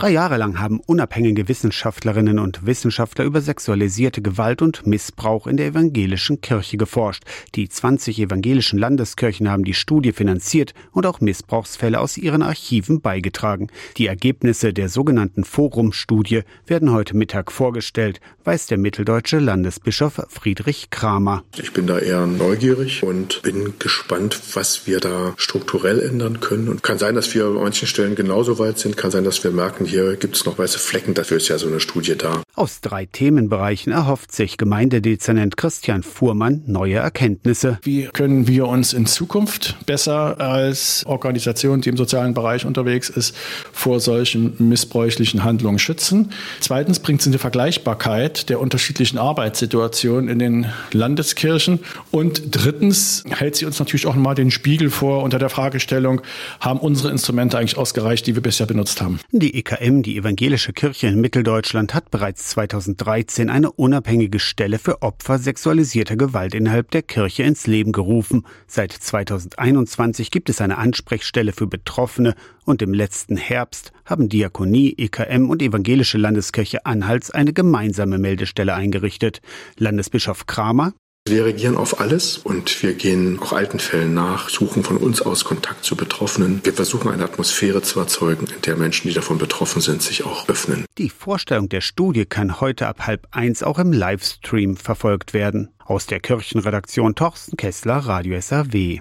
Drei Jahre lang haben unabhängige Wissenschaftlerinnen und Wissenschaftler über sexualisierte Gewalt und Missbrauch in der evangelischen Kirche geforscht. Die 20 evangelischen Landeskirchen haben die Studie finanziert und auch Missbrauchsfälle aus ihren Archiven beigetragen. Die Ergebnisse der sogenannten Forum-Studie werden heute Mittag vorgestellt, weiß der mitteldeutsche Landesbischof Friedrich Kramer. Ich bin da eher neugierig und bin gespannt, was wir da strukturell ändern können. Und kann sein, dass wir an manchen Stellen genauso weit sind, kann sein, dass wir merken, hier gibt es noch weiße Flecken, dafür ist ja so eine Studie da. Aus drei Themenbereichen erhofft sich Gemeindedezernent Christian Fuhrmann neue Erkenntnisse. Wie können wir uns in Zukunft besser als Organisation, die im sozialen Bereich unterwegs ist, vor solchen missbräuchlichen Handlungen schützen? Zweitens bringt es eine Vergleichbarkeit der unterschiedlichen Arbeitssituationen in den Landeskirchen. Und drittens hält sie uns natürlich auch mal den Spiegel vor unter der Fragestellung, haben unsere Instrumente eigentlich ausgereicht, die wir bisher benutzt haben? Die EKM, die Evangelische Kirche in Mitteldeutschland, hat bereits 2013 eine unabhängige Stelle für Opfer sexualisierter Gewalt innerhalb der Kirche ins Leben gerufen. Seit 2021 gibt es eine Ansprechstelle für Betroffene und im letzten Herbst haben Diakonie, EKM und Evangelische Landeskirche Anhalts eine gemeinsame Meldestelle eingerichtet. Landesbischof Kramer wir reagieren auf alles und wir gehen auch alten Fällen nach, suchen von uns aus Kontakt zu Betroffenen. Wir versuchen eine Atmosphäre zu erzeugen, in der Menschen, die davon betroffen sind, sich auch öffnen. Die Vorstellung der Studie kann heute ab halb eins auch im Livestream verfolgt werden. Aus der Kirchenredaktion Torsten Kessler, Radio SAW.